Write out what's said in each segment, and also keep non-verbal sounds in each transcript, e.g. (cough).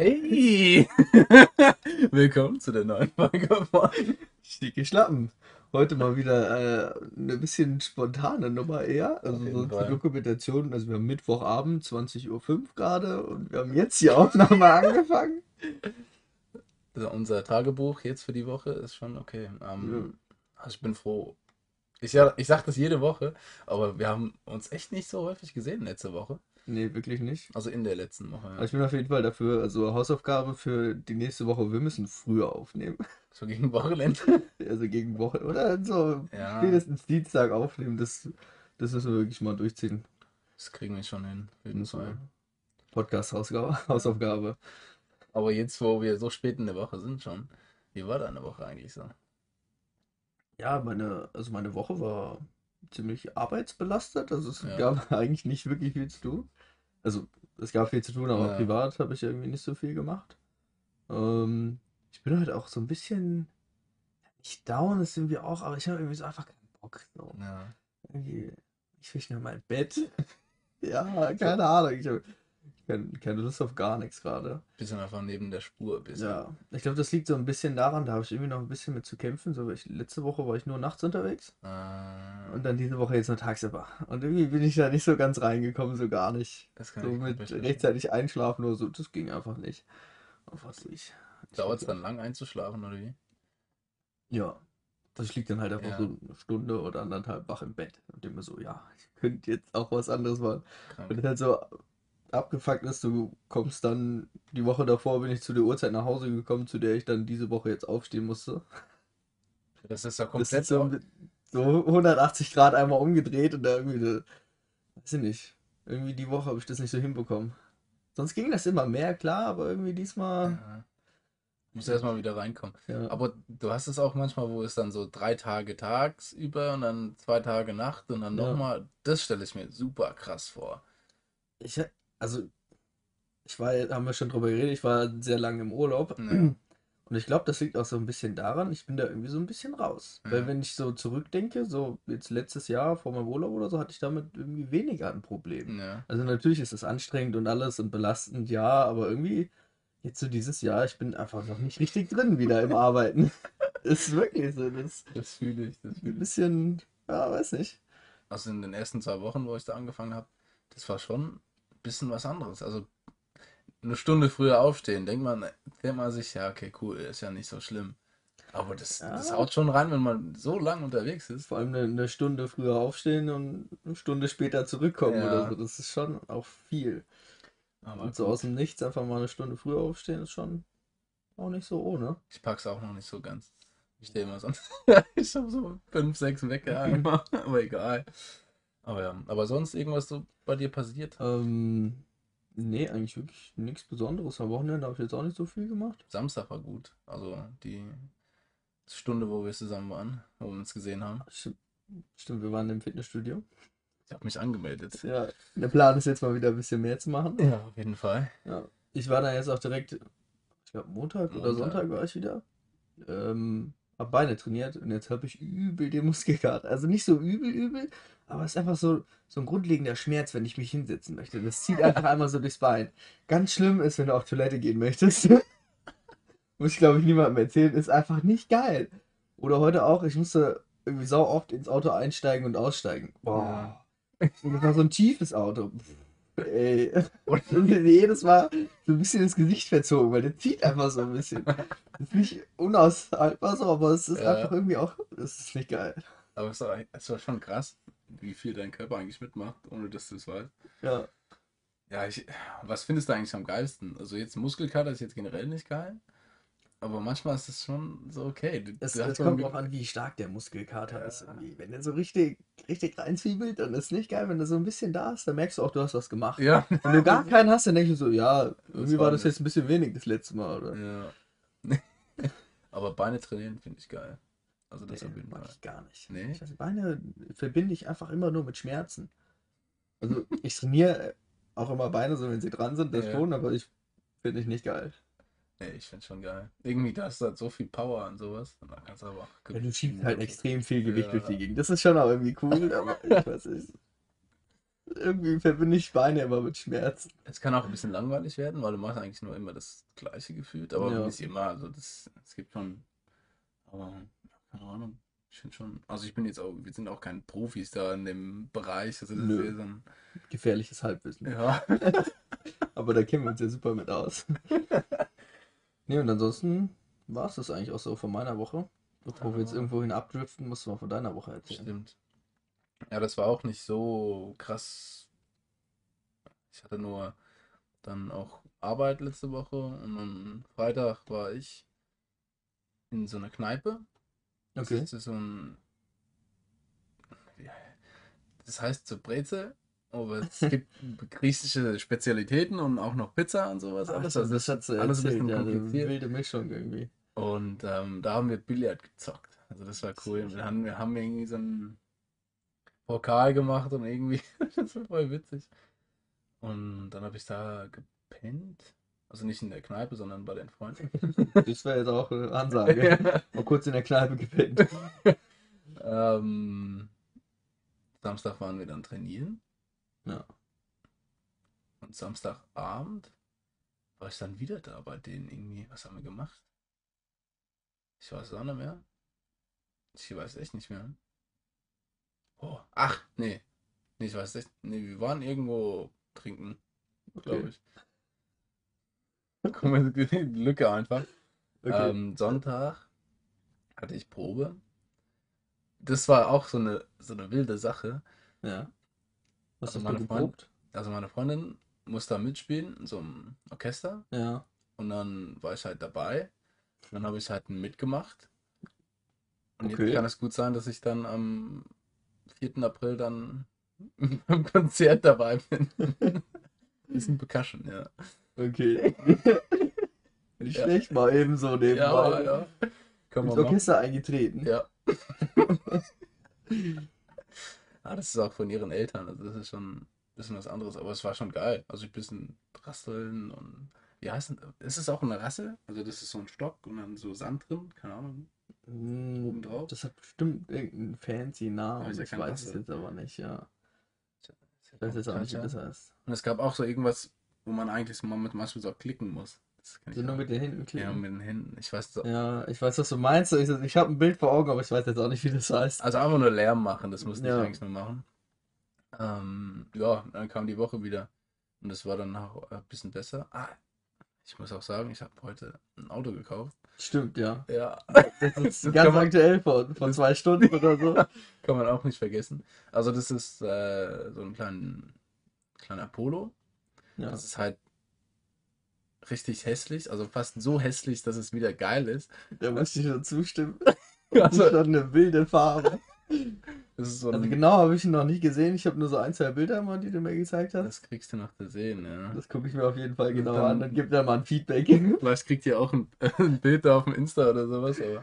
Hey! (laughs) Willkommen zu der neuen Folge von Schicke Schlappen. Heute mal wieder äh, eine bisschen spontane Nummer eher. Also so die. Dokumentation. Also wir haben Mittwochabend, 20.05 Uhr gerade und wir haben jetzt die Aufnahme angefangen. also unser Tagebuch jetzt für die Woche ist schon okay. Ähm, also ich bin froh. Ich, ja, ich sage das jede Woche, aber wir haben uns echt nicht so häufig gesehen letzte Woche. Nee, wirklich nicht. Also in der letzten Woche. Aber ich bin auf jeden Fall dafür, also Hausaufgabe für die nächste Woche, wir müssen früher aufnehmen. (laughs) So gegen Wochenende. Also gegen Woche oder so Ja. spätestens Dienstag aufnehmen. Das, das müssen wir wirklich mal durchziehen. Das kriegen wir schon hin. Auf jeden. Fall. Podcast-Hausaufgabe. (laughs) Hausaufgabe. Aber jetzt, wo wir so spät in der Woche sind schon, wie war deine Woche eigentlich so? Ja, meine, also meine Woche war ziemlich arbeitsbelastet. Also es Ja. gab (laughs) eigentlich nicht wirklich viel zu tun. Also es gab viel zu tun, aber Ja. privat habe ich irgendwie nicht so viel gemacht. Ähm, ich bin halt auch so ein bisschen nicht down, das sind wir auch, aber ich habe irgendwie so einfach keinen Bock. So. Ja. Irgendwie, ich will schnell mein Bett. (laughs) ja, keine Ahnung. Ich habe keine, Lust auf gar nichts gerade. Bisschen einfach neben der Spur. Bisschen. Ja, ich glaube, das liegt so ein bisschen daran, da habe ich irgendwie noch ein bisschen mit zu kämpfen. So, ich, letzte Woche war ich nur nachts unterwegs. Äh, Und dann diese Woche jetzt nur tagsüber. Und irgendwie bin ich da nicht so ganz reingekommen, so gar nicht. das kann So ich mit rechtzeitig einschlafen oder so, das ging einfach nicht. Und was ich. Dauert es dann lang einzuschlafen oder wie? Ja. Also ich liege dann halt einfach Ja. so eine Stunde oder anderthalb wach im Bett und denke mir so, ja, ich könnte jetzt auch was anderes machen. Krank. Wenn es halt so abgefuckt ist, du kommst dann, die Woche davor bin ich zu der Uhrzeit nach Hause gekommen, zu der ich dann diese Woche jetzt aufstehen musste. Das ist ja komplett ist so, so 180 Grad einmal umgedreht und da irgendwie, weiß ich nicht, irgendwie die Woche habe ich das nicht so hinbekommen. Sonst ging das immer mehr, klar, aber irgendwie diesmal, Ja. Muss erstmal wieder reinkommen. ja. Aber du hast es auch manchmal, wo es dann so drei Tage tagsüber und dann zwei Tage Nacht und dann Ja. nochmal. Das stelle ich mir super krass vor. Ich, also, ich war, haben wir schon drüber geredet, ich war sehr lange im Urlaub. Ja. Und ich glaube, das liegt auch so ein bisschen daran, ich bin da irgendwie so ein bisschen raus. Weil Ja. wenn ich so zurückdenke, so jetzt letztes Jahr vor meinem Urlaub oder so, hatte ich damit irgendwie weniger ein Problem. Ja. Also natürlich ist es anstrengend und alles und belastend, ja, aber irgendwie jetzt so dieses Jahr, ich bin einfach noch nicht richtig drin wieder im Arbeiten. (laughs) ist wirklich so, das Das fühle ich, das ein fühle ich. bisschen, ja, weiß nicht. Also in den ersten zwei Wochen, wo ich da angefangen habe, das war schon ein bisschen was anderes. Also eine Stunde früher aufstehen, denkt man, denkt man sich, ja, okay, cool, ist ja nicht so schlimm. Aber das, das Ja. haut schon rein, wenn man so lang unterwegs ist. Vor allem eine, eine Stunde früher aufstehen und eine Stunde später zurückkommen Ja. oder so, das ist schon auch viel. Aber Und so gut, aus dem Nichts einfach mal eine Stunde früher aufstehen, ist schon auch nicht so ohne. ich pack's auch noch nicht so ganz. Ich stehe immer sonst. (laughs) ich habe so fünf, sechs Wecker (laughs) einmal, aber egal. Aber ja, aber sonst irgendwas so bei dir passiert? Ähm, nee, eigentlich wirklich nichts Besonderes. Am Wochenende habe ich jetzt auch nicht so viel gemacht. Samstag war gut. Also die Stunde, wo wir zusammen waren, wo wir uns gesehen haben. Stimmt, wir waren im Fitnessstudio. Ich habe mich angemeldet. Ja, der Plan ist jetzt mal wieder ein bisschen mehr zu machen. Ja, auf jeden Fall. Ja, ich war dann jetzt auch direkt, ich glaube Montag oder Montag. Sonntag war ich wieder. Ähm, hab Beine trainiert und jetzt habe ich übel den Muskelkater. Also nicht so übel, übel, aber es ist einfach so, so ein grundlegender Schmerz, wenn ich mich hinsetzen möchte. Das zieht einfach (laughs) einmal so durchs Bein. Ganz schlimm ist, wenn du auf Toilette gehen möchtest. (laughs) Muss ich glaube ich niemandem erzählen, ist einfach nicht geil. Oder heute auch, ich musste irgendwie sau oft ins Auto einsteigen und aussteigen. Boah. Und das war so ein tiefes Auto. (laughs) Ey. Und jedes Mal so ein bisschen ins Gesicht verzogen, weil der zieht einfach so ein bisschen. Das ist nicht unaushaltbar so, aber es ist Ja. einfach irgendwie auch, das ist nicht geil. Aber es war, es war schon krass, wie viel dein Körper eigentlich mitmacht, ohne dass du es weißt. Ja. Ja, ich, was findest du eigentlich am geilsten? Also jetzt Muskelkater ist jetzt generell nicht geil, aber manchmal ist es schon so okay. Du, Es, es kommt drauf an, wie stark der Muskelkater ist. Irgendwie. Wenn der so richtig, richtig reinzwiebelt, dann ist es nicht geil. Wenn der so ein bisschen da ist, dann merkst du auch, du hast was gemacht. Ja. Wenn du gar keinen hast, dann denkst du so, ja, irgendwie war war das das. jetzt ein bisschen wenig das letzte Mal, oder? ja. (laughs) aber Beine trainieren finde ich geil. Also das Nee, auf jeden mag Fall. ich gar nicht. Nee? Ich weiß, Beine verbinde ich einfach immer nur mit Schmerzen. Also (laughs) ich trainiere auch immer Beine, so wenn sie dran sind, das Ja. schon, aber ich finde ich nicht geil. Nee, ich finde schon geil. Irgendwie, da hast du halt so viel Power und sowas. Und dann kannst du aber auch Ja, du schiebst halt extrem viel Gewicht Ja. durch die Gegend. Das ist schon auch irgendwie cool, (laughs) aber ich weiß nicht. Irgendwie verbinde ich Beine immer mit Schmerzen. Es kann auch ein bisschen langweilig werden, weil du machst eigentlich nur immer das gleiche gefühlt, aber Ja. nicht immer. Also das, es gibt schon, aber keine Ahnung. Ich finde schon, also ich bin jetzt auch, wir sind auch kein Profis da in dem Bereich. Also das Nö. ist eher so ein, Gefährliches Halbwissen. ja. (laughs) Aber da kennen wir uns ja super mit aus. (laughs) nee, und ansonsten war es das eigentlich auch so von meiner Woche. Bevor wir jetzt Ja. irgendwo hin abdriften, musst du mal von deiner Woche erzählen. Stimmt. Ja, das war auch nicht so krass. Ich hatte nur dann auch Arbeit letzte Woche und am Freitag war ich in so einer Kneipe. Das Okay. ist so ein. ja, Das heißt so Brezel, aber es (laughs) gibt griechische Spezialitäten und auch noch Pizza und sowas. alles. Also, das hat sie alles ein erzählt, bisschen ja, eine kompliziert. wilde Mischung irgendwie. Und ähm, da haben wir Billard gezockt. Also das war cool. Wir haben, wir haben irgendwie so einen Pokal gemacht und irgendwie, (laughs) das war voll witzig. Und dann habe ich da gepennt. Also nicht in der Kneipe, sondern bei den Freunden. (laughs) Das wäre jetzt auch eine Ansage. (laughs) Mal kurz in der Kneipe gepennt. (laughs) ähm, Samstag waren wir dann trainieren. Ja. Und Samstagabend war ich dann wieder da bei denen irgendwie. Was haben wir gemacht? Ich weiß es auch nicht mehr. Ich weiß echt nicht mehr. Oh, ach, nee. Nee, ich weiß echt. Nee, wir waren irgendwo trinken, glaube Okay. ich. (laughs) Lücke einfach. Okay. Ähm, Sonntag hatte ich Probe. Das war auch so eine, so eine wilde Sache. ja. Was also meine du Freund- geprobt? Also meine Freundin musste da mitspielen in so einem Orchester. Ja. Und dann war ich halt dabei. Dann habe ich halt mitgemacht. Und Okay. jetzt kann es gut sein, dass ich dann am 4. April dann (laughs) beim Konzert dabei bin. (laughs) Bisschen Percussion, ja. Okay. (laughs) Nicht Ja. schlecht, mal eben so nebenbei. Ja, ja. Kann Ins man machen. Orchester eingetreten. Ja. (laughs) ah, das ist auch von ihren Eltern. Also das ist schon ein bisschen was anderes. Aber es war schon geil. Also ein bisschen rasseln und wie heißt denn, ist es auch eine Rassel? Also das ist so ein Stock und dann so Sand drin, keine Ahnung. Mm, Obendrauf? Das hat bestimmt irgendeinen fancy Namen. Ist ja ich weiß es Rassel. jetzt aber nicht, ja. Ich weiß jetzt auch nicht, wie das heißt. Und es gab auch so irgendwas, wo man eigentlich mal mit zum Beispiel so klicken muss. Das kann So nur auch. mit den Händen Ja, klicken. mit den Händen. Ich weiß so. Ja, ich weiß, was du meinst. Ich, ich habe ein Bild vor Augen, aber ich weiß jetzt auch nicht, wie das heißt. Also einfach nur Lärm machen, das musste Ja. ich eigentlich nur machen. Ähm, ja, dann kam die Woche wieder. Und das war dann auch ein bisschen besser. Ah, ich muss auch sagen, ich habe heute ein Auto gekauft. Stimmt, ja. Ja, Das ist (laughs) Das ganz man- aktuell vor, vor zwei Stunden (laughs) oder so. kann man auch nicht vergessen. Also das ist äh, so ein klein, kleiner Polo. Ja. Das ist halt richtig hässlich, also fast so hässlich, dass es wieder geil ist. Da muss ich schon zustimmen. (laughs) Das Also, ist schon eine wilde Farbe. das so Also genau habe ich ihn noch nicht gesehen. Ich habe nur so ein, zwei Bilder mal, die du mir gezeigt hast. das kriegst du noch zu sehen, ja. Das gucke ich mir auf jeden Fall genau Dann- an. Dann gibt er mal ein Feedback. (laughs) Vielleicht kriegt ihr auch ein, (laughs) ein Bild da auf dem Insta oder sowas, aber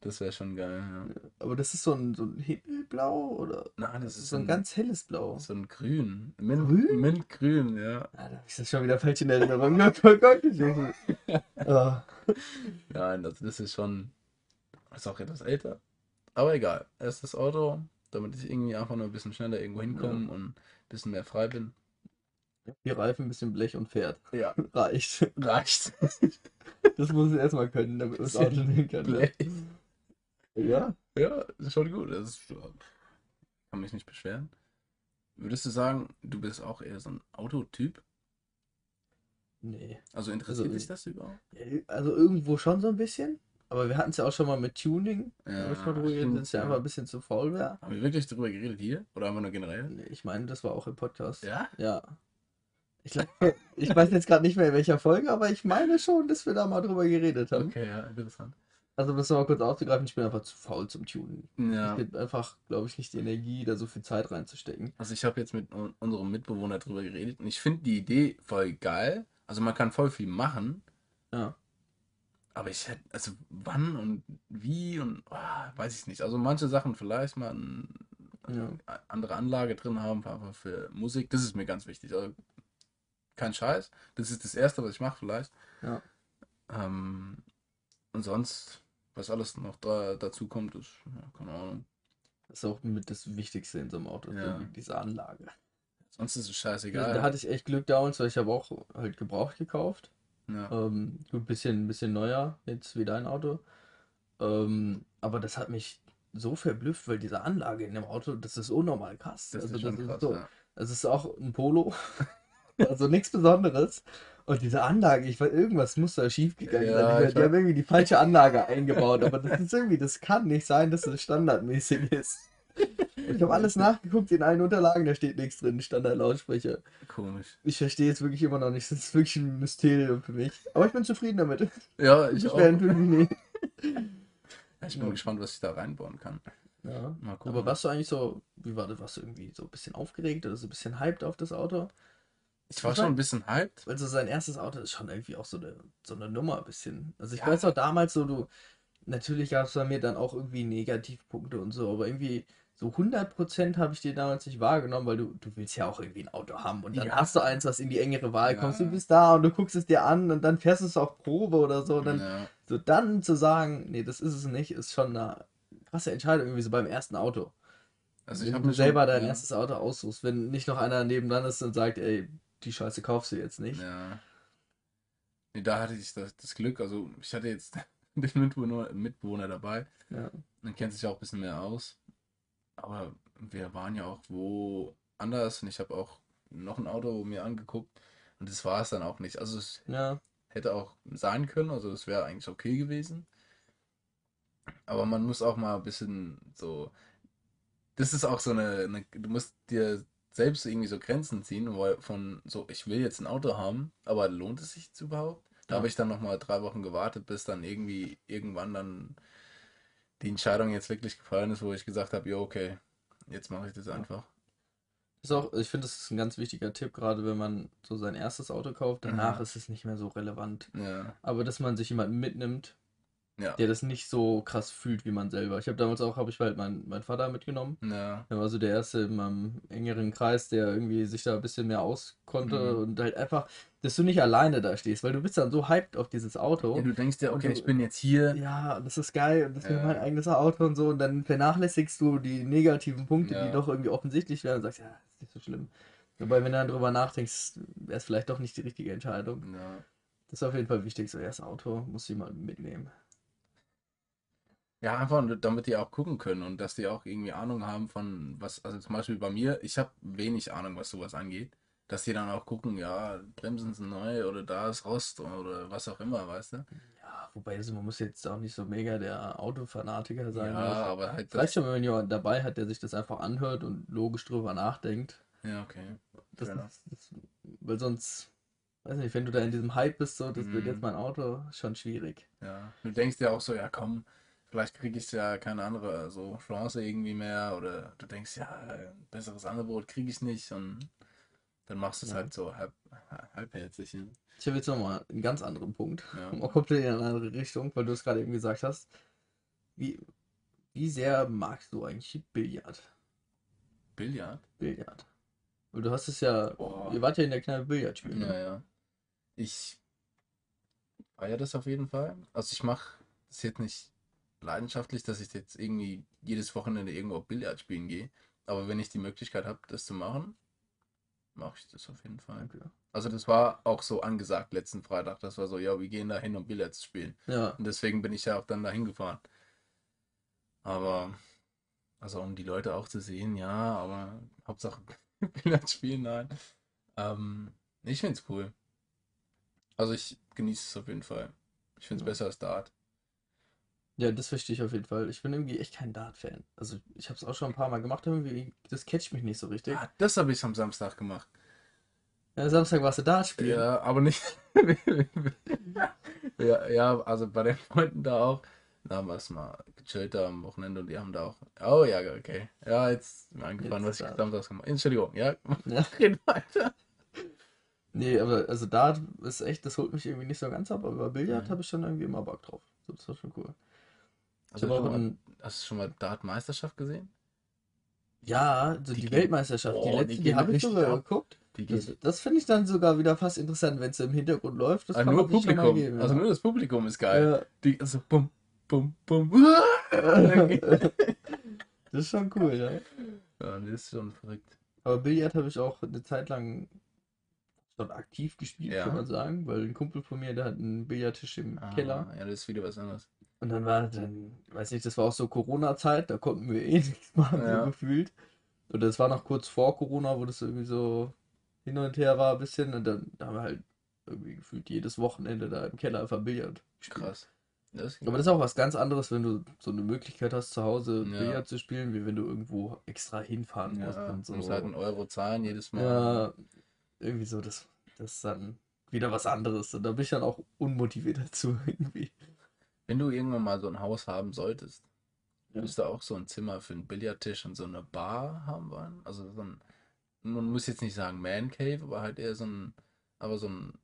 das wäre schon geil, ja. Aber das ist so ein, so ein Himmelblau oder? Nein, Das das ist so ein ganz helles Blau. so ein Grün. Mint, Grün? Mintgrün, ja. Ah, da ich das schon wieder falsch in Erinnerung. Oh Gott, Junge. Ah, Nein, das, das ist schon. Ist auch etwas älter. Aber egal. Erstes Auto, damit ich irgendwie einfach nur ein bisschen schneller irgendwo hinkomme und ein bisschen mehr frei bin. Die Reifen, ein bisschen Blech und fährt. Ja, (laughs) Reicht. reicht. Das muss ich erstmal können, damit das Auto (laughs) nehmen kann. Blech. Ja. Ja, ist schon gut. Das ist, kann mich nicht beschweren. Würdest du sagen, du bist auch eher so ein Autotyp? Nee. Also interessiert Also, dich das überhaupt? Also irgendwo schon so ein bisschen. Aber wir hatten es ja auch schon mal mit Tuning. Ja, ich mal drüber geredet, dass es ja ja. einfach ein bisschen zu faul wäre. Haben wir wirklich darüber geredet hier? Oder einfach nur generell? Nee, ich meine, das war auch im Podcast. Ja? Ja. Ich, glaub, (laughs) ich weiß jetzt gerade nicht mehr in welcher Folge, aber ich meine schon, dass wir da mal drüber geredet haben. Okay, ja, interessant. Also, um das mal kurz aufzugreifen, ich bin einfach zu faul zum Tunen. Ja, Ich habe einfach, glaube ich, nicht die Energie, da so viel Zeit reinzustecken. also ich habe jetzt mit un- unserem Mitbewohner drüber geredet und ich finde die Idee voll geil. Also man kann voll viel machen, Ja. aber ich hätte, also wann und wie und oh, weiß ich nicht. Also manche Sachen vielleicht mal ein, Ja. eine andere Anlage drin haben, einfach für Musik, das ist mir ganz wichtig. Also kein Scheiß, das ist das Erste, was ich mache vielleicht. Ja. Ähm, und sonst, was alles noch da, dazu kommt, ist, ja, keine Ahnung. Das ist auch mit das Wichtigste in so einem Auto, Ja. diese Anlage. Sonst ist es scheißegal. da hatte ich echt Glück damals, weil ich habe auch halt gebraucht gekauft. ja. Ähm, gut, bisschen, bisschen neuer jetzt wie dein Auto. Ähm, aber das hat mich so verblüfft, weil diese Anlage in dem Auto, das ist unnormal krass. das Also ist schon das ist krass. so, ja. es ist auch ein Polo, (laughs) also nichts Besonderes. Und diese Anlage, ich weiß, irgendwas muss da schief gegangen Ja, sein. Die, die haben irgendwie die falsche Anlage eingebaut, aber das ist irgendwie, das kann nicht sein, dass es standardmäßig ist. Ich habe alles nachgeguckt in allen Unterlagen, da steht nichts drin, Standard-Lautsprecher. Komisch. Ich verstehe es wirklich immer noch nicht, das ist wirklich ein Mysterium für mich. Aber ich bin zufrieden damit. Ja, ich Ich auch. Ich bin gespannt, was ich da reinbauen kann. Ja. Mal gucken. Aber warst du eigentlich so, wie war das, warst du irgendwie so ein bisschen aufgeregt oder so ein bisschen hyped auf das Auto? Ich war schon ein bisschen hyped. Also sein erstes Auto ist schon irgendwie auch so eine, so eine Nummer ein bisschen. Also ich Ja. weiß auch damals so, du, natürlich gab es bei mir dann auch irgendwie Negativpunkte und so, aber irgendwie so 100% habe ich dir damals nicht wahrgenommen, weil du, du willst ja auch irgendwie ein Auto haben und dann Ja. hast du eins, was in die engere Wahl Ja. kommst. Du bist da und du guckst es dir an und dann fährst du es auf Probe oder so und dann so dann zu sagen, nee, das ist es nicht, ist schon eine krasse Entscheidung irgendwie so beim ersten Auto. Also ich wenn habe du selber schon, dein erstes Auto aussuchst, wenn nicht noch einer nebendran ist und sagt, ey, die Scheiße kaufst du jetzt nicht. Ja. Nee, da hatte ich das, das Glück. Also ich hatte jetzt (laughs) den Mitbewohner, Mitbewohner dabei. Ja. Man kennt sich auch ein bisschen mehr aus. Aber wir waren ja auch woanders und ich habe auch noch ein Auto mir angeguckt und das war es dann auch nicht. Also es Ja, hätte auch sein können, also es wäre eigentlich okay gewesen. Aber man muss auch mal ein bisschen so. Das ist auch so eine, eine du musst dir selbst irgendwie so Grenzen ziehen, weil von so, ich will jetzt ein Auto haben, aber lohnt es sich überhaupt? Da Ja. habe ich dann nochmal drei Wochen gewartet, bis dann irgendwie irgendwann dann die Entscheidung jetzt wirklich gefallen ist, wo ich gesagt habe, ja, okay, jetzt mache ich das einfach. ist auch, ich finde, das ist ein ganz wichtiger Tipp, gerade wenn man so sein erstes Auto kauft. Danach Mhm. ist es nicht mehr so relevant. Ja, Aber dass man sich jemanden mitnimmt, ja, der das nicht so krass fühlt wie man selber. Ich habe damals auch, habe ich halt meinen meinen Vater mitgenommen. ja, Er war so der Erste in meinem engeren Kreis, der irgendwie sich da ein bisschen mehr auskonnte Mhm. und halt einfach, dass du nicht alleine da stehst, weil du bist dann so hyped auf dieses Auto. ja. Du denkst dir, okay, du- ich bin jetzt hier. Ja, das ist geil und das ist Ja. mein eigenes Auto und so und dann vernachlässigst du die negativen Punkte, Ja. die doch irgendwie offensichtlich wären und sagst, ja, ist nicht so schlimm. Wobei, wenn du dann drüber nachdenkst, wäre es vielleicht doch nicht die richtige Entscheidung. Ja. Das ist auf jeden Fall wichtig, so erst Auto muss jemand mitnehmen. Ja, einfach, damit die auch gucken können und dass die auch irgendwie Ahnung haben von was, also zum Beispiel bei mir, ich habe wenig Ahnung, was sowas angeht, dass die dann auch gucken, ja, Bremsen sind neu oder da ist Rost oder was auch immer, weißt du? Ja, wobei, also man muss jetzt auch nicht so mega der Autofanatiker sein. Ja, Also, aber halt reicht schon, wenn man jemanden dabei hat, der sich das einfach anhört und logisch drüber nachdenkt. Ja, okay. Das, enough. das, weil sonst, weiß nicht, wenn du da in diesem Hype bist, so, das wird Mhm. jetzt mein Auto, schon schwierig. Ja. Du denkst dir auch so, ja komm, vielleicht kriege ich ja keine andere so Chance irgendwie mehr oder du denkst, ja, ein besseres Angebot kriege ich nicht und dann machst du es Ja. halt so halb, halbherzig. Ja. Ich habe jetzt nochmal einen ganz anderen Punkt. Ja. (laughs) Mal komplett in eine andere Richtung, weil du es gerade eben gesagt hast. Wie, wie sehr magst du eigentlich Billard? Billard? Billard. Weil du hast es ja, Boah. ihr wart ja in der Kneipe Billard spielen. Ja, ne? ja. Ich feiere das auf jeden Fall. Also ich mache das jetzt nicht leidenschaftlich, dass ich jetzt irgendwie jedes Wochenende irgendwo Billard spielen gehe. Aber wenn ich die Möglichkeit habe, das zu machen, mache ich das auf jeden Fall. Okay. Also das war auch so angesagt letzten Freitag. Das war so, ja, wir gehen da hin, um Billard zu spielen. Ja, Und deswegen bin ich ja auch dann dahin gefahren. Aber, also um die Leute auch zu sehen, ja, aber Hauptsache (laughs) Billard spielen, nein. Ähm, ich find's cool. Also ich genieße es auf jeden Fall. Ich find's Ja. besser als Dart. Ja, das verstehe ich auf jeden Fall. Ich bin irgendwie echt kein Dart-Fan. Also ich habe es auch schon ein paar Mal gemacht, irgendwie, das catcht mich nicht so richtig. Ah, das habe ich am Samstag gemacht. Ja, Samstag warst du Dart spielen. Ja, aber nicht. (laughs) ja, ja, also bei den Freunden da auch. Da haben wir es mal gechillt da am Wochenende und die haben da auch. Oh ja, okay. Ja, jetzt ist mir eingefallen, was ich samstags gemacht habe. Entschuldigung, ja. (laughs) Ja. (laughs) Reden weiter. Nee, aber also Dart ist echt, das holt mich irgendwie nicht so ganz ab, aber bei Billard Mhm. habe ich schon irgendwie immer Bock drauf. So, Das war schon cool. Ich Also mal, ein, hast du schon mal Dart-Meisterschaft gesehen? ja, so Die die, Weltmeisterschaft, die Oh, die letzte, die, gehen habe ich sogar geguckt. Die Das, das finde ich dann sogar wieder fast interessant, wenn es im Hintergrund läuft. Das kann nur Publikum. geben, Also ja. nur das Publikum ist geil. Ja. Die, also bum, bum, bum. (laughs) das ist schon cool, ja. ja, das ist schon verrückt. Aber Billard habe ich auch eine Zeit lang schon aktiv gespielt, Ja. kann man sagen, weil ein Kumpel von mir, der hat einen Billardtisch im Keller. Ah, ja, das ist wieder was anderes. Und dann war dann, weiß nicht, das war auch so Corona-Zeit, da konnten wir eh (laughs) nichts machen, Ja. so gefühlt. Und das war noch kurz vor Corona, wo das irgendwie so hin und her war ein bisschen. Und dann haben wir halt irgendwie gefühlt jedes Wochenende da im Keller einfach Billard. Krass. Das Aber das ist auch was ganz anderes, wenn du so eine Möglichkeit hast, zu Hause Ja. Billard zu spielen, wie wenn du irgendwo extra hinfahren musst ja, und und so. musst halt einen Euro zahlen jedes Mal. Ja, irgendwie so, das, das ist dann wieder was anderes. Und da bin ich dann auch unmotiviert (laughs) dazu irgendwie. Wenn du irgendwann mal so ein Haus haben solltest, Ja. würdest du auch so ein Zimmer für einen Billardtisch und so eine Bar haben wollen? Also so ein, man muss jetzt nicht sagen Man Cave, aber halt eher so ein, aber so ein,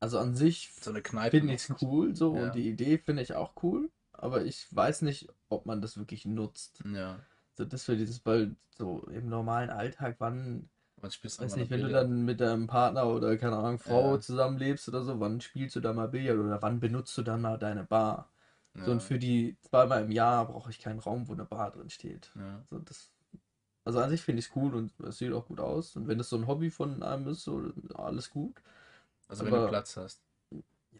Also an sich so eine Kneipe. finde ich es cool so Ja. und die Idee finde ich auch cool, aber ich weiß nicht, ob man das wirklich nutzt. Ja. So, das für dieses Ball so im normalen Alltag, wann, Was spielst weiß nicht, wenn du dann mit deinem Partner oder keine Ahnung, Frau Ja. zusammenlebst oder so, wann spielst du da mal Billard oder wann benutzt du dann mal deine Bar? So, Ja. und für die zweimal im Jahr brauche ich keinen Raum, wo eine Bar drin steht. Ja. So, das, also an sich finde ich es cool und es sieht auch gut aus. Und wenn das so ein Hobby von einem ist, so alles gut. Also wenn du aber- Platz hast. Ja,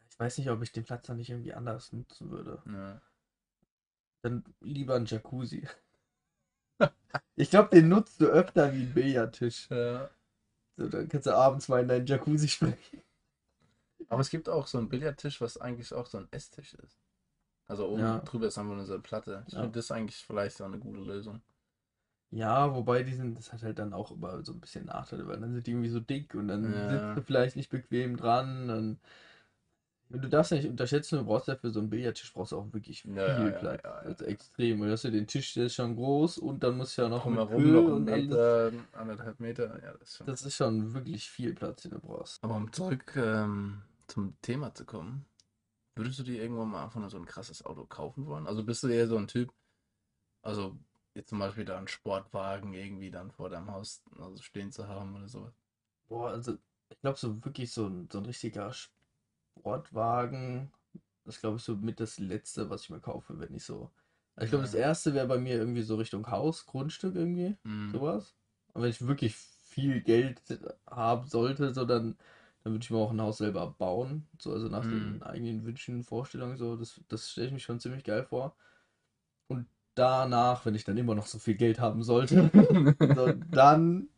ich weiß nicht, ob ich den Platz dann nicht irgendwie anders nutzen würde. Dann lieber ein Jacuzzi. Ich glaube, den nutzt du öfter wie ein Billardtisch. ja. So, dann kannst du abends mal in deinen Jacuzzi springen. Aber es gibt auch so einen Billardtisch, was eigentlich auch so ein Esstisch ist. Also oben Ja. drüber ist einfach nur so eine Platte. Ich Ja. finde das eigentlich vielleicht so eine gute Lösung. Ja, wobei die sind, das hat halt dann auch immer so ein bisschen Nachteile, weil dann sind die irgendwie so dick und dann Ja. sitzt du vielleicht nicht bequem dran. Dann, du darfst nicht unterschätzen, du brauchst ja für so einen Billardtisch brauchst du auch wirklich viel Ja, ja, Platz. ja. Also extrem. Und du hast ja den Tisch, der ist schon groß und dann muss ja noch mit Drumherum Kühl noch und alles. Meter, anderthalb Meter. Ja, das ist schon. Das ist schon wirklich viel Platz, den du brauchst. Aber um zurück ähm, zum Thema zu kommen, würdest du dir irgendwann mal einfach nur so ein krasses Auto kaufen wollen? Also bist du eher so ein Typ, also jetzt zum Beispiel da einen Sportwagen irgendwie dann vor deinem Haus also stehen zu haben oder sowas? Boah, also ich glaube so wirklich so ein, so ein richtiger Sportwagen, das glaube ich so mit das Letzte, was ich mir kaufe, wenn ich so. Also ich glaube, das erste wäre bei mir irgendwie so Richtung Haus, Grundstück irgendwie, Mhm. sowas. Und wenn ich wirklich viel Geld haben sollte, so dann, dann würde ich mir auch ein Haus selber bauen. So, also nach den Mhm. eigenen Wünschen, Vorstellungen, so, das, das stelle ich mich schon ziemlich geil vor. Und danach, wenn ich dann immer noch so viel Geld haben sollte, (laughs) so, dann,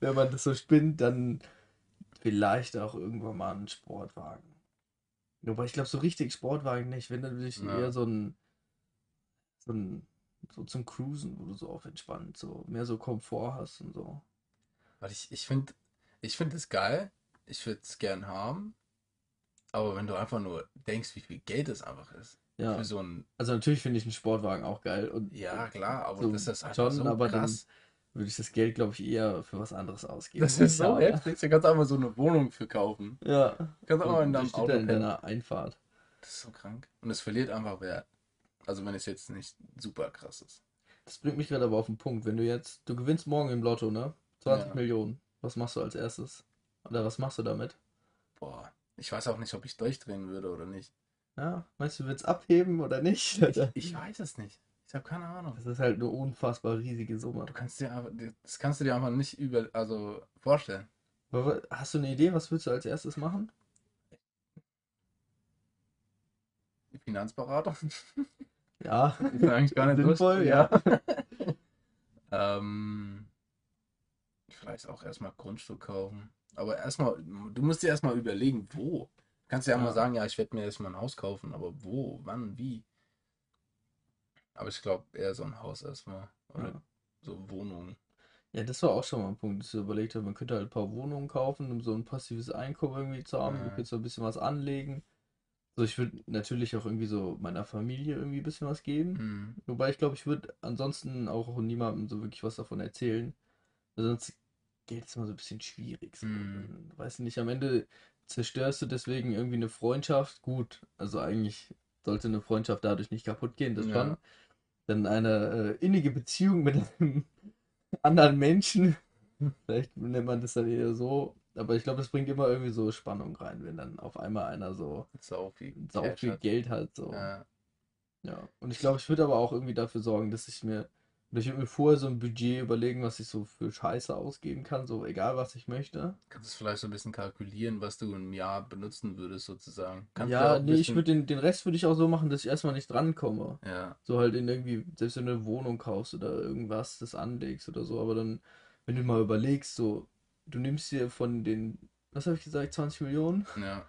wenn man das so spinnt, dann vielleicht auch irgendwann mal einen Sportwagen. Wobei ich glaube, so richtig Sportwagen nicht. Wenn dann würde ich Ja. eher so ein, so ein, so zum Cruisen, wo du so auf entspannt, so mehr so Komfort hast und so. Weil ich, ich finde, ich finde es geil. Ich würde es gern haben. Aber wenn du einfach nur denkst, wie viel Geld es einfach ist. Ja, Für so ein, also natürlich finde ich einen Sportwagen auch geil und ja klar, aber So, das ist halt schon, so aber dann krass. Würde ich das Geld, glaube ich, eher für was anderes ausgeben. Das ist so Ja. heftig. Du kannst einfach so eine Wohnung für kaufen. Ja. Du kannst auch mal in Da deinem Auto da in deiner Einfahrt. Das ist so krank. Und es verliert einfach Wert. Also wenn es jetzt nicht super krass ist. Das bringt mich gerade aber auf den Punkt. Wenn du jetzt, du gewinnst morgen im Lotto, ne? 20 Ja. Millionen. Was machst du als erstes? Oder was machst du damit? Boah, ich weiß auch nicht, ob ich durchdrehen würde oder nicht. Ja, meinst du, willst abheben oder nicht? Ich, (laughs) ich weiß es nicht. Ich habe keine Ahnung. Das ist halt eine unfassbar riesige Summe. Du kannst dir einfach, das kannst du dir einfach nicht über, also vorstellen. Hast du eine Idee, was willst du als erstes machen? Die Finanzberater. Ja, (laughs) ist eigentlich gar nicht Sinnvoll, ja. (laughs) ähm, vielleicht auch erstmal Grundstück kaufen. Aber erstmal, du musst dir erstmal überlegen, wo. Du kannst ja, Ja. mal sagen, ja, ich werde mir erstmal ein Haus kaufen, aber wo, wann, wie. Aber ich glaube eher so ein Haus erstmal. Oder Ja. so Wohnungen. Ja, das war auch schon mal ein Punkt, dass ich überlegt habe, man könnte halt ein paar Wohnungen kaufen, um so ein passives Einkommen irgendwie zu haben. Du Ja. könntest so ein bisschen was anlegen. So, ich würde natürlich auch irgendwie so meiner Familie irgendwie ein bisschen was geben. Mhm. Wobei ich glaube, ich würde ansonsten auch niemandem so wirklich was davon erzählen. Weil sonst Geld ist immer so ein bisschen schwierig. So. Mhm. Weiß nicht, am Ende zerstörst du deswegen irgendwie eine Freundschaft. Gut, also eigentlich sollte eine Freundschaft dadurch nicht kaputt gehen, das Ja. schon. Dann eine äh, innige Beziehung mit einem (laughs) anderen Menschen. (laughs) Vielleicht nennt man das dann eher so. Aber ich glaube, das bringt immer irgendwie so Spannung rein, wenn dann auf einmal einer so Sau viel sau viel. Geld hat. So. Ja. Ja, und ich glaube, ich würde aber auch irgendwie dafür sorgen, dass ich mir Oder ich würde mir vorher so ein Budget überlegen, was ich so für Scheiße ausgeben kann, so egal was ich möchte. Kannst du vielleicht so ein bisschen kalkulieren, was du im Jahr benutzen würdest, sozusagen. Kannst Ja, nee, ich bisschen- würde den, den Rest würde ich auch so machen, dass ich erstmal nicht drankomme. Ja, So halt in irgendwie, selbst wenn du eine Wohnung kaufst oder irgendwas, das anlegst oder so, aber dann, wenn du mal überlegst, so, du nimmst dir von den, was habe ich gesagt, 20 Millionen, ja.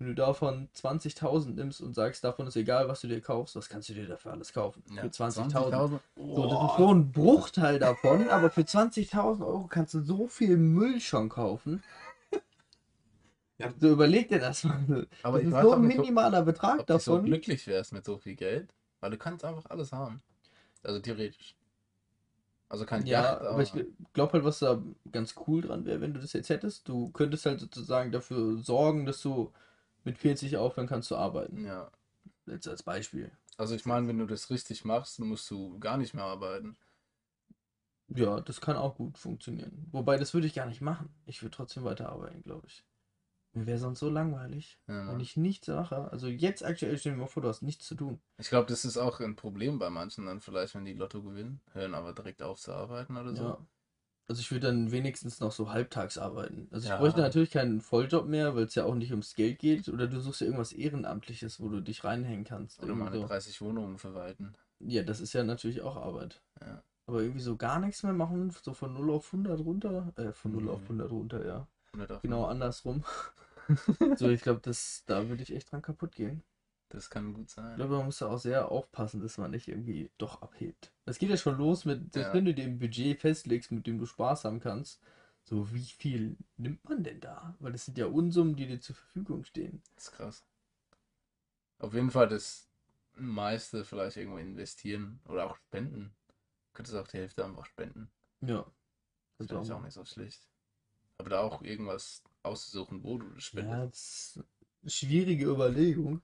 Wenn du davon 20.000 nimmst und sagst, davon ist egal, was du dir kaufst, was kannst du dir dafür alles kaufen? ja. Für 20.000. 20.000. So, das ist so ein Bruchteil davon, aber für 20.000 Euro kannst du so viel Müll schon kaufen. Ja, so überleg dir das mal. Aber das ich ist so ein minimaler Betrag ob du so davon. glücklich wärst mit so viel Geld, weil du kannst einfach alles haben. Also theoretisch. Also kein Ja, Yacht, aber ich glaube halt, was da ganz cool dran wäre, wenn du das jetzt hättest. Du könntest halt sozusagen dafür sorgen, dass du mit 40 aufhören kannst zu arbeiten. ja. Jetzt als Beispiel. Also ich meine, wenn du das richtig machst, musst du gar nicht mehr arbeiten. Ja, das kann auch gut funktionieren. Wobei, das würde ich gar nicht machen. Ich würde trotzdem weiterarbeiten, glaube ich. Mir wäre sonst so langweilig, Ja. wenn ich nichts mache. Also jetzt aktuell dir mal vor, du hast nichts zu tun. Ich glaube, das ist auch ein Problem bei manchen dann vielleicht, wenn die Lotto gewinnen, hören aber direkt auf zu arbeiten oder so. Ja. Also ich würde dann wenigstens noch so halbtags arbeiten. Also ich Ja. bräuchte natürlich keinen Volljob mehr, weil es ja auch nicht ums Geld geht. Oder du suchst ja irgendwas Ehrenamtliches, wo du dich reinhängen kannst. Oder meine so. 30 Wohnungen verwalten. Ja, das ist ja natürlich auch Arbeit. Ja. Aber irgendwie so gar nichts mehr machen, so von 0 auf 100 runter. Äh, von 0 auf Mhm. 100 runter, ja. Nicht auf- Genau andersrum. (laughs) So, ich glaube, das, da würde ich echt dran kaputt gehen. Das kann gut Ich sein. glaube, man muss da auch sehr aufpassen, dass man nicht irgendwie doch abhebt. Es geht ja schon los mit, selbst Ja. wenn du dir ein Budget festlegst, mit dem du Spaß haben kannst, so wie viel nimmt man denn da? Weil das sind ja Unsummen, die dir zur Verfügung stehen. Das ist krass. Auf jeden Fall das meiste vielleicht irgendwo investieren oder auch spenden. Du könntest auch die Hälfte einfach spenden. Ja. Das finde ich auch nicht so schlecht. Aber da auch irgendwas auszusuchen, wo du das Ja, spendest. das ist eine schwierige Überlegung.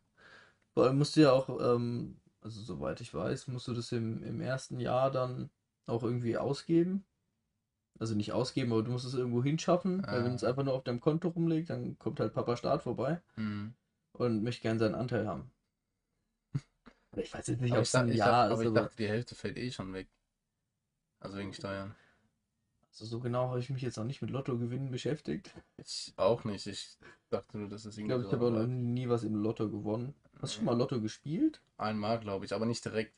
Vor allem musst du ja auch, ähm, also soweit ich weiß, musst du das im, im ersten Jahr dann auch irgendwie ausgeben. Also nicht ausgeben, aber du musst es irgendwo hinschaffen, weil wenn Ah. es einfach nur auf deinem Konto rumliegt, dann kommt halt Papa Staat vorbei Mhm. und möchte gern seinen Anteil haben. (laughs) Ich weiß jetzt nicht, ob ich, es ein ich, Jahr dachte, aber ist, ich aber dachte, die Hälfte fällt eh schon weg. Also wegen Steuern. also so genau habe ich mich jetzt noch nicht mit Lottogewinnen beschäftigt. Ich auch nicht. Ich dachte nur, dass es Ich irgendwie glaube, ich habe auch noch nie was im Lotto gewonnen. Hast du schon mal Lotto gespielt? Einmal, glaube ich, aber nicht direkt.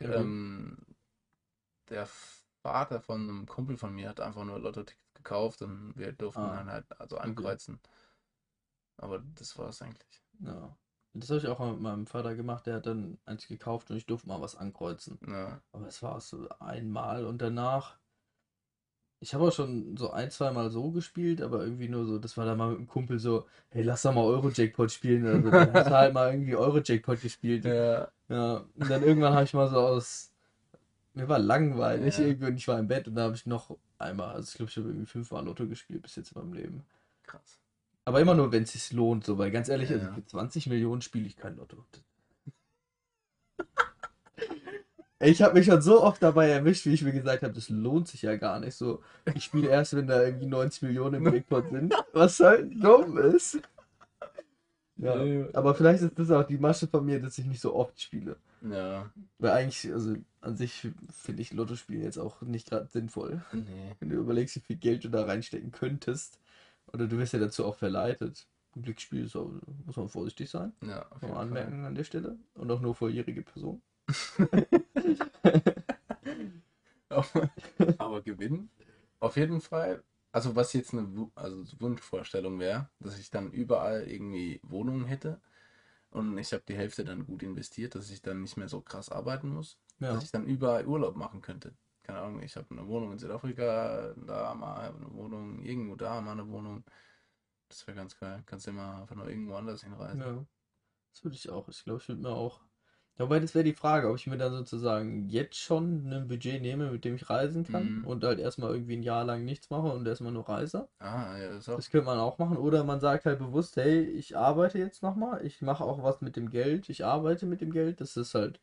Okay. ähm, der Vater von einem Kumpel von mir hat einfach nur Lotto-Tickets gekauft und wir durften Ah. dann halt also ankreuzen. Aber das war es eigentlich. Ja. Das habe ich auch mit meinem Vater gemacht, der hat dann eins gekauft und ich durfte mal was ankreuzen. Ja, Aber es war so einmal und danach. Ich habe auch schon so ein, zwei Mal so gespielt, aber irgendwie nur so, das war dann mal mit einem Kumpel so, hey, lass doch mal Euro-Jackpot spielen. Also, dann hast du halt mal irgendwie Euro-Jackpot gespielt. (laughs) ja. Ja, und dann irgendwann habe ich mal so aus. Mir war langweilig Ja. irgendwie und ich war im Bett und da habe ich noch einmal, also ich glaube, ich habe irgendwie fünfmal Lotto gespielt bis jetzt in meinem Leben. krass. Aber immer nur, wenn es sich lohnt, so, weil ganz ehrlich, Ja, also ja. für 20 Millionen spiele ich kein Lotto. Ich habe mich schon so oft dabei erwischt, wie ich mir gesagt habe, das lohnt sich ja gar nicht so. Ich spiele erst, wenn da irgendwie 90 Millionen im Jackpot sind. Was halt dumm ist. Ja, aber vielleicht ist das auch die Masche von mir, dass ich nicht so oft spiele. Ja, Weil eigentlich, also an sich finde ich Lotto spielen jetzt auch nicht gerade sinnvoll. nee. Wenn du überlegst, wie viel Geld du da reinstecken könntest. Oder du wirst ja dazu auch verleitet. Ein Glücksspiel ist auch, muss man vorsichtig sein. Ja, auf jeden Fall. anmerken an der Stelle. Und auch nur vorjährige Personen. (laughs) Aber, gewinnen? Auf jeden Fall. Also was jetzt eine also Wunschvorstellung wäre, dass ich dann überall irgendwie Wohnungen hätte und ich habe die Hälfte dann gut investiert, dass ich dann nicht mehr so krass arbeiten muss, Ja. dass ich dann überall Urlaub machen könnte. Keine Ahnung, ich habe eine Wohnung in Südafrika, da mal eine Wohnung, irgendwo da mal eine Wohnung. Das wäre ganz geil. Kannst du immer einfach nur irgendwo anders hinreisen. Ja. Das würde ich auch. Ich glaube, ich würde mir auch. Wobei, das wäre die Frage, ob ich mir dann sozusagen jetzt schon ein Budget nehme, mit dem ich reisen kann Mhm. und halt erstmal irgendwie ein Jahr lang nichts mache und erstmal nur reise. Ah, ja, das ist auch. Das könnte man auch machen. Oder man sagt halt bewusst, hey, ich arbeite jetzt nochmal, ich mache auch was mit dem Geld, ich arbeite mit dem Geld, dass es halt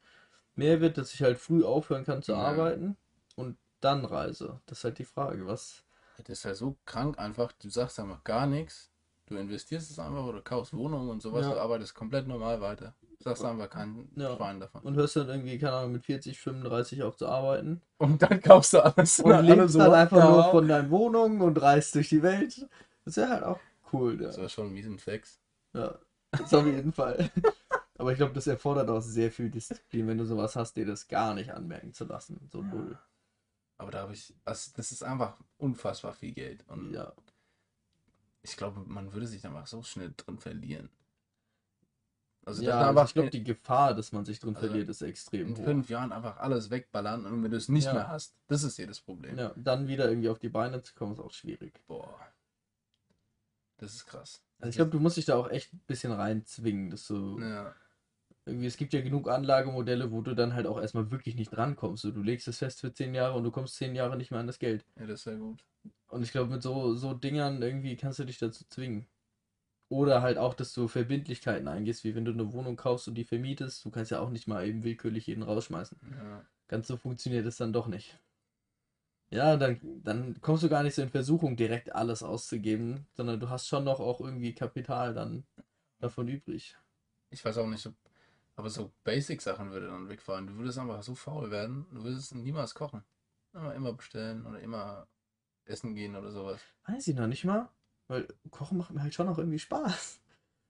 mehr wird, dass ich halt früh aufhören kann zu Ja. arbeiten und dann reise. Das ist halt die Frage, was. Das ist ja so krank einfach, du sagst einfach gar nichts. Du investierst es einfach oder kaufst Wohnungen und sowas, Ja. du arbeitest komplett normal weiter. Sagst einfach kein Ja. Schwein davon. Und hörst dann irgendwie, keine Ahnung, mit 40, 35 auf zu arbeiten. Und dann kaufst du alles. Und alle lebst so, dann einfach nur von deinen Wohnungen und reist durch die Welt. Das wäre halt auch cool. Ja. Das war schon ein Flex. Ja, das auf jeden Fall. (laughs) Aber ich glaube, das erfordert auch sehr viel Disziplin, wenn du sowas hast, dir das gar nicht anmerken zu lassen. So null. Aber da habe ich, also das ist einfach unfassbar viel Geld. Und Ja. ich glaube, man würde sich einfach so schnell drin verlieren. Also ja, also einfach ich glaube, die Gefahr, dass man sich drin Also, verliert, ist extrem in hoch. fünf Jahren einfach alles wegballern und wenn du es nicht Ja. mehr hast, das ist hier das Problem. Ja, dann wieder irgendwie auf die Beine zu kommen, ist auch schwierig. Boah. Das ist krass. Also ich glaube, du musst dich da auch echt ein bisschen reinzwingen, dass du Ja, irgendwie, es gibt ja genug Anlagemodelle, wo du dann halt auch erstmal wirklich nicht drankommst. So, du legst es fest für zehn Jahre und du kommst zehn Jahre nicht mehr an das Geld. ja, das wäre gut. Und ich glaube, mit so, so Dingern irgendwie kannst du dich dazu zwingen. Oder halt auch, dass du Verbindlichkeiten eingehst, wie wenn du eine Wohnung kaufst und die vermietest. Du kannst ja auch nicht mal eben willkürlich jeden rausschmeißen. Ja. Ganz so funktioniert es dann doch nicht. Ja, dann, dann kommst du gar nicht so in Versuchung, direkt alles auszugeben, sondern du hast schon noch auch irgendwie Kapital dann davon übrig. Ich weiß auch nicht, ob, aber so Basic-Sachen würde dann wegfallen. Du würdest einfach so faul werden, du würdest niemals kochen. Immer, immer bestellen oder immer essen gehen oder sowas. Weiß ich noch nicht mal, weil Kochen macht mir halt schon auch irgendwie Spaß.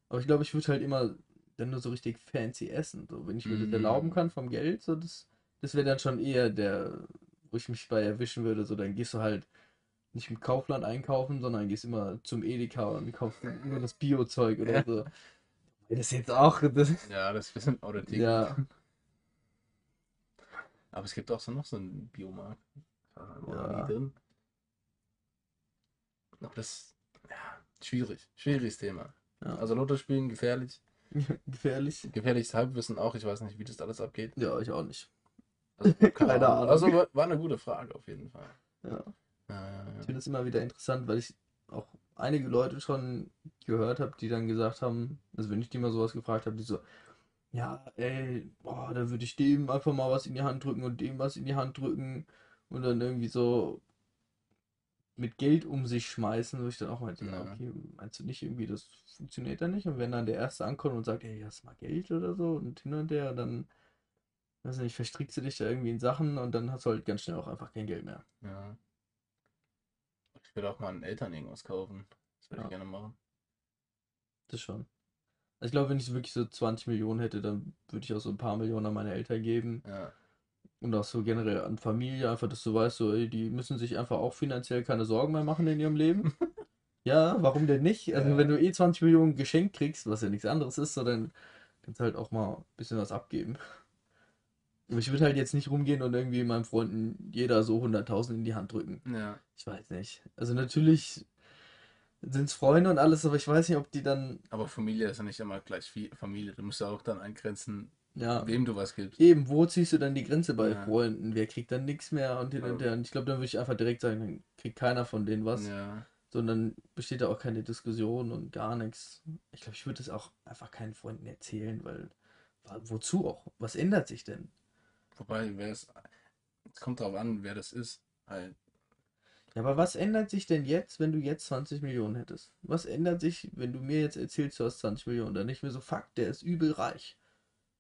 Aber ich glaube, ich würde halt immer dann nur so richtig fancy essen. So, wenn ich mir das Mm. erlauben kann vom Geld, so das, das wäre dann schon eher der, wo ich mich bei erwischen würde. So, dann gehst du halt nicht im Kaufland einkaufen, sondern gehst immer zum Edeka und kaufst nur das Bio-Zeug oder Ja. so. Das ist jetzt auch. Das, (laughs) Ja, das wissen oder die. ja, Aber es gibt auch so noch so einen Biomarkt. Da war Ja. nie drin. Aber das, schwierig. Schwieriges Thema. Ja. Also Lotto spielen gefährlich. (laughs) gefährlich. Gefährliches Halbwissen auch. Ich weiß nicht, wie das alles abgeht. Ja, ich auch nicht. Also, Keine (laughs) Ahnung. Also war war eine gute Frage auf jeden Fall. Ja. Ja, Ich finde es immer wieder interessant, weil ich auch einige Leute schon gehört habe, die dann gesagt haben, also wenn ich die mal sowas gefragt habe, die so, ja, ey, boah, da würde ich dem einfach mal was in die Hand drücken und dem was in die Hand drücken und dann irgendwie so mit Geld um sich schmeißen, wo ich dann auch meinte, ja, okay, meinst du nicht irgendwie, das funktioniert dann nicht? Und wenn dann der Erste ankommt und sagt, ey, hast du mal Geld oder so und hin und her, dann, weiß nicht, verstrickst du dich da irgendwie in Sachen und dann hast du halt ganz schnell auch einfach kein Geld mehr. ja. Ich würde auch mal meinen Eltern irgendwas kaufen. Das würde Ja. ich gerne machen. Das schon. Also ich glaube, wenn ich wirklich so 20 Millionen hätte, dann würde ich auch so ein paar Millionen an meine Eltern geben. Ja. Und auch so generell an Familie, einfach, dass du weißt, so, ey, die müssen sich einfach auch finanziell keine Sorgen mehr machen in ihrem Leben. (laughs) Ja, warum denn nicht? Also Ja. wenn du eh 20 Millionen geschenkt kriegst, was ja nichts anderes ist, so dann kannst du halt auch mal ein bisschen was abgeben. Aber ich würde halt jetzt nicht rumgehen und irgendwie meinen Freunden jeder so 100.000 in die Hand drücken. Ja. Ich weiß nicht. Also natürlich sind es Freunde und alles, aber ich weiß nicht, ob die dann, Aber Familie ist ja nicht immer gleich viel Familie. Du musst ja auch dann eingrenzen, ja, wem du was gibst. Eben, wo ziehst du dann die Grenze bei Ja. Freunden? Wer kriegt dann nichts mehr und hin und her? Und ich glaube, dann würde ich einfach direkt sagen, dann kriegt keiner von denen was, Ja. sondern besteht da auch keine Diskussion und gar nichts. Ich glaube, ich würde es auch einfach keinen Freunden erzählen, weil wozu auch? Was ändert sich denn? Wobei, wer es. Es kommt darauf an, wer das ist. Halt. Ja, aber was ändert sich denn jetzt, wenn du jetzt 20 Millionen hättest? Was ändert sich, wenn du mir jetzt erzählst, du hast 20 Millionen? Dann nicht mehr so, fuck, der ist übel reich.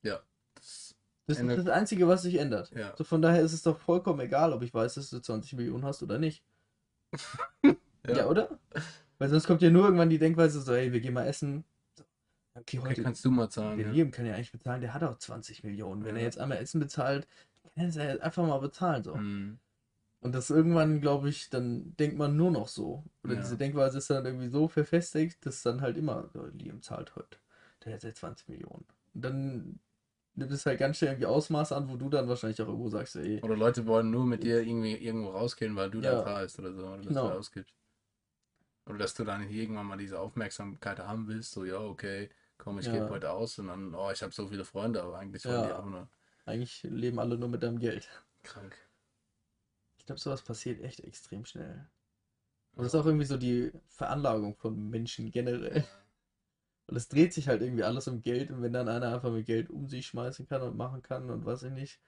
Das, Das ist das Einzige, was sich ändert. ja. So von daher ist es doch vollkommen egal, ob ich weiß, dass du 20 Millionen hast oder nicht. (laughs) Ja, oder? Weil sonst kommt ja nur irgendwann die Denkweise so, hey, wir gehen mal essen. Okay, Okay, heute, kannst du mal zahlen. der Ja. Liam kann ja eigentlich bezahlen, der hat auch 20 Millionen. Wenn er Ja. jetzt einmal Essen bezahlt, kann er es ja einfach mal bezahlen. So. Hm. Und das irgendwann, glaube ich, dann denkt man nur noch so. Oder Ja. diese Denkweise ist dann irgendwie so verfestigt, dass dann halt immer, so, Liam zahlt heute. Der hat ja 20 Millionen. Und dann nimmt es halt ganz schnell irgendwie Ausmaß an, wo du dann wahrscheinlich auch irgendwo sagst, ey, Oder Leute wollen nur mit dir irgendwie irgendwo rausgehen, weil du Ja. da zahlst oder so. Oder dass Genau. du ausgibst. Oder dass du dann irgendwann mal diese Aufmerksamkeit haben willst, so, ja, okay, komm, ich Ja. gebe heute aus und dann, oh, ich habe so viele Freunde, aber eigentlich wollen Ja. die auch nur eigentlich leben alle nur mit deinem Geld. krank. Ich glaube, sowas passiert echt extrem schnell. Und das ist auch irgendwie so die Veranlagung von Menschen generell. Und es dreht sich halt irgendwie alles um Geld und wenn dann einer einfach mit Geld um sich schmeißen kann und machen kann und was ich nicht,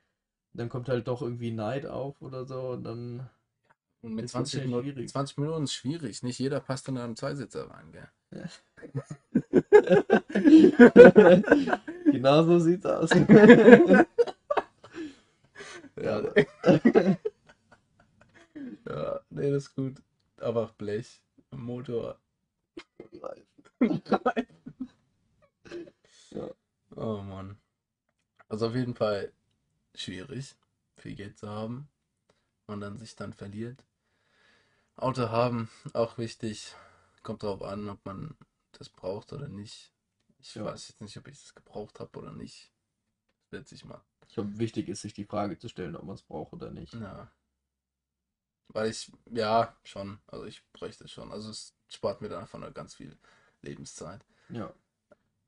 dann kommt halt doch irgendwie Neid auf oder so und dann. Und mit Das ist 20 natürlich Minuten, schwierig. 20 Minuten ist schwierig. Nicht jeder passt in einen Zweisitzer rein, gell? (laughs) Genau so sieht's aus. (laughs) Ja, ja, nee, das ist gut. Einfach Blech, Motor. Ja. Oh Mann. Also auf jeden Fall schwierig, viel Geld zu haben und dann sich dann verliert. Auto haben, auch wichtig. Kommt darauf an, ob man das braucht oder nicht. Ich Ja. weiß jetzt nicht, ob ich das gebraucht habe oder nicht. Wird sich mal. Ich glaube, wichtig ist, sich die Frage zu stellen, ob man es braucht oder nicht. Ja. Weil ich, ja, schon. Also ich bräuchte es schon. Also es spart mir dann einfach nur ganz viel Lebenszeit. Ja.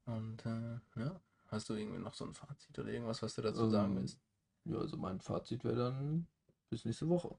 Und äh, ja, hast du irgendwie noch so ein Fazit oder irgendwas, was du dazu sagen Ähm, willst? Ja, also mein Fazit wäre dann bis nächste Woche.